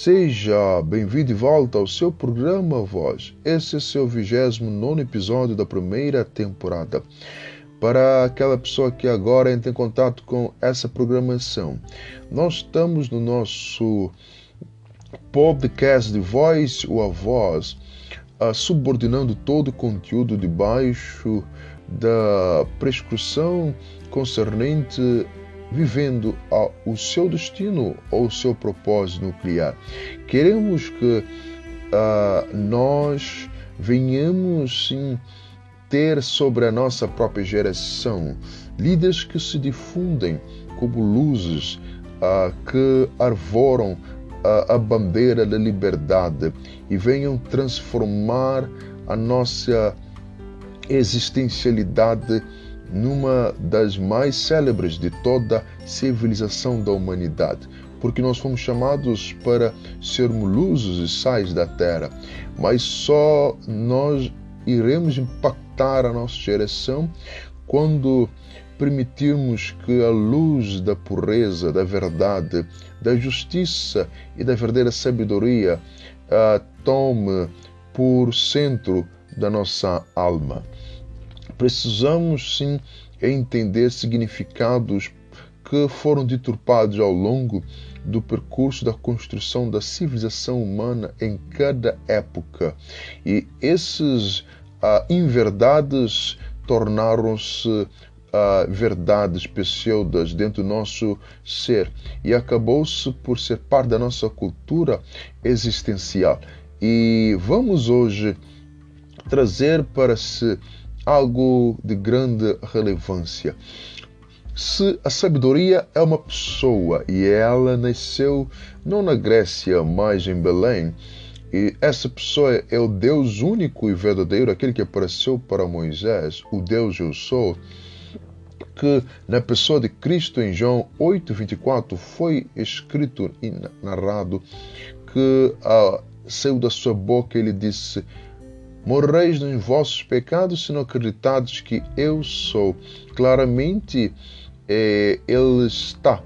Seja bem-vindo de volta ao seu programa Voz. Esse é seu 29 episódio da primeira temporada. Para aquela pessoa que agora entra em contato com essa programação, nós estamos no nosso podcast de Voz ou a Voz, uh, subordinando todo o conteúdo debaixo da prescrição concernente vivendo o seu destino ou o seu propósito nuclear. Queremos que uh, nós venhamos sim ter sobre a nossa própria geração líderes que se difundem como luzes uh, que arvoram uh, a bandeira da liberdade e venham transformar a nossa existencialidade numa das mais célebres de toda a civilização da humanidade, porque nós fomos chamados para sermos luzes e sais da terra, mas só nós iremos impactar a nossa geração quando permitirmos que a luz da pureza, da verdade, da justiça e da verdadeira sabedoria uh, tome por centro da nossa alma. Precisamos sim entender significados que foram deturpados ao longo do percurso da construção da civilização humana em cada época. E esses uh, inverdades tornaram-se uh, verdades pseudas dentro do nosso ser e acabou-se por ser parte da nossa cultura existencial. E vamos hoje trazer para se algo de grande relevância. Se a sabedoria é uma pessoa e ela nasceu não na Grécia, mas em Belém, e essa pessoa é o Deus único e verdadeiro, aquele que apareceu para Moisés, o Deus eu sou, que na pessoa de Cristo em João 8:24 foi escrito e narrado que ah, saiu da sua boca ele disse Morreis nos vossos pecados se não acreditados que eu sou. Claramente, é, ele está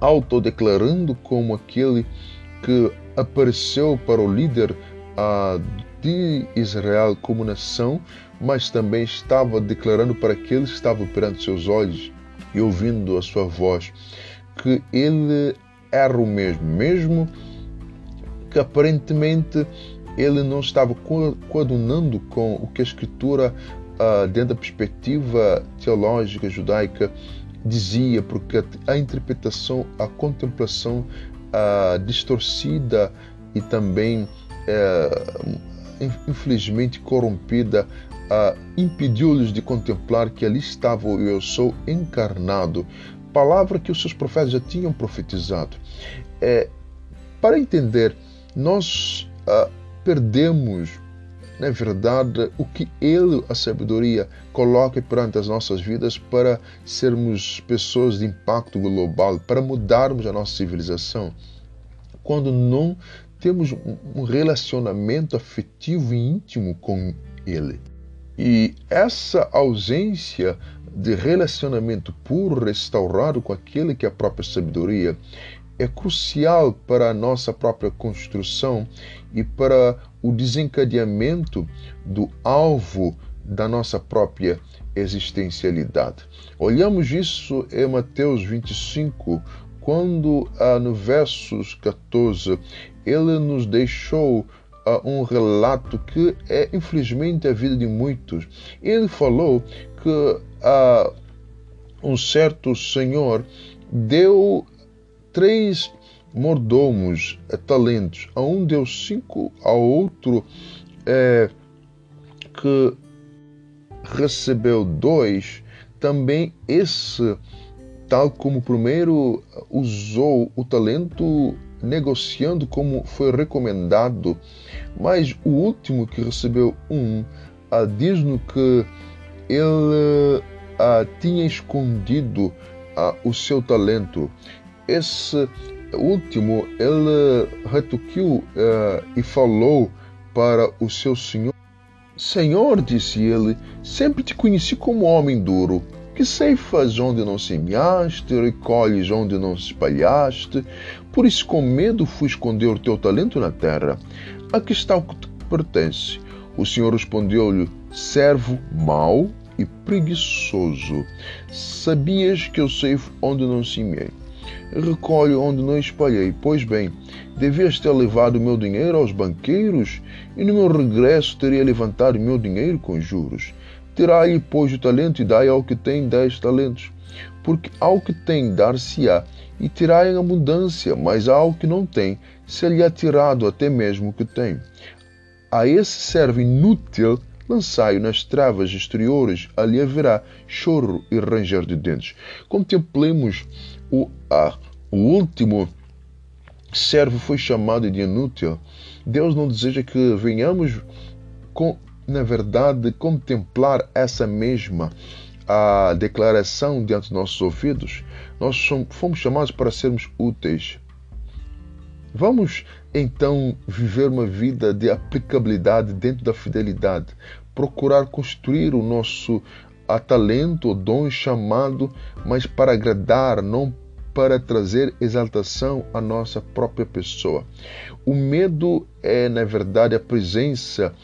autodeclarando como aquele que apareceu para o líder ah, de Israel como nação, mas também estava declarando para aqueles que estavam perante seus olhos e ouvindo a sua voz que ele era o mesmo, mesmo que aparentemente ele não estava coadunando com o que a Escritura, uh, dentro da perspectiva teológica judaica, dizia, porque a interpretação, a contemplação uh, distorcida e também, uh, infelizmente, corrompida, uh, impediu-lhes de contemplar que ali estava o Eu Sou encarnado, palavra que os seus profetas já tinham profetizado. É, para entender, nós uh, perdemos, na verdade, o que Ele, a sabedoria, coloca perante as nossas vidas para sermos pessoas de impacto global, para mudarmos a nossa civilização. Quando não temos um relacionamento afetivo e íntimo com Ele. E essa ausência de relacionamento puro, restaurado com aquele que é a própria sabedoria, é crucial para a nossa própria construção e para o desencadeamento do alvo da nossa própria existencialidade. Olhamos isso em Mateus 25, quando ah, no versos 14 ele nos deixou ah, um relato que é infelizmente a vida de muitos. Ele falou que ah, um certo senhor deu três mordomos, é, talentos. A um deu cinco, ao outro é, que recebeu dois, também esse, tal como o primeiro usou o talento negociando como foi recomendado, mas o último que recebeu um, ah, diz-nos que ele ah, tinha escondido ah, o seu talento esse último, ele retuquiu uh, e falou para o seu senhor: Senhor, disse ele, sempre te conheci como homem duro, que ceifas onde não semeaste, recolhes onde não espalhaste. Por isso, com medo, fui esconder o teu talento na terra. Aqui está o que te pertence. O Senhor respondeu-lhe: servo mau e preguiçoso. Sabias que eu ceifo onde não semeei, recolho onde não espalhei. Pois bem, devias ter levado o meu dinheiro aos banqueiros, e no meu regresso teria levantado o meu dinheiro com juros. Tirai-lhe, pois, o talento e dai ao que tem dez talentos. Porque ao que tem, dar-se-á, e tirai em abundância, mas ao que não tem, se-lhe-á tirado até mesmo o que tem. A esse servo inútil, lançai-o nas travas exteriores, ali haverá choro e ranger de dentes. Contemplemos o, a, o último servo foi chamado de inútil. Deus não deseja que venhamos com na verdade, contemplar essa mesma a declaração diante dos nossos ouvidos, nós fomos chamados para sermos úteis. Vamos então viver uma vida de aplicabilidade dentro da fidelidade, procurar construir o nosso a talento, o dom chamado, mas para agradar, não para trazer exaltação à nossa própria pessoa. O medo é, na verdade, a presença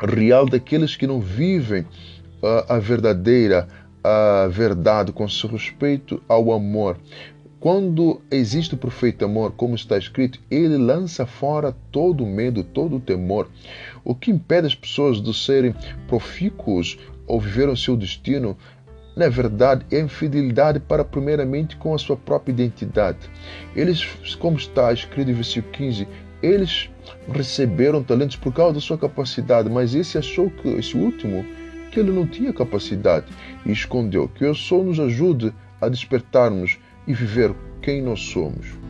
real daqueles que não vivem uh, a verdadeira a verdade com respeito ao amor. Quando existe o perfeito amor, como está escrito, ele lança fora todo o medo, todo o temor. O que impede as pessoas de serem profícuos ou viver o seu destino, na verdade, é infidelidade para, primeiramente, com a sua própria identidade. Eles, como está escrito em versículo 15, eles receberam talentos por causa da sua capacidade, mas esse achou que esse último que ele não tinha capacidade e escondeu. Que o Senhor nos ajude a despertarmos e viver quem nós somos.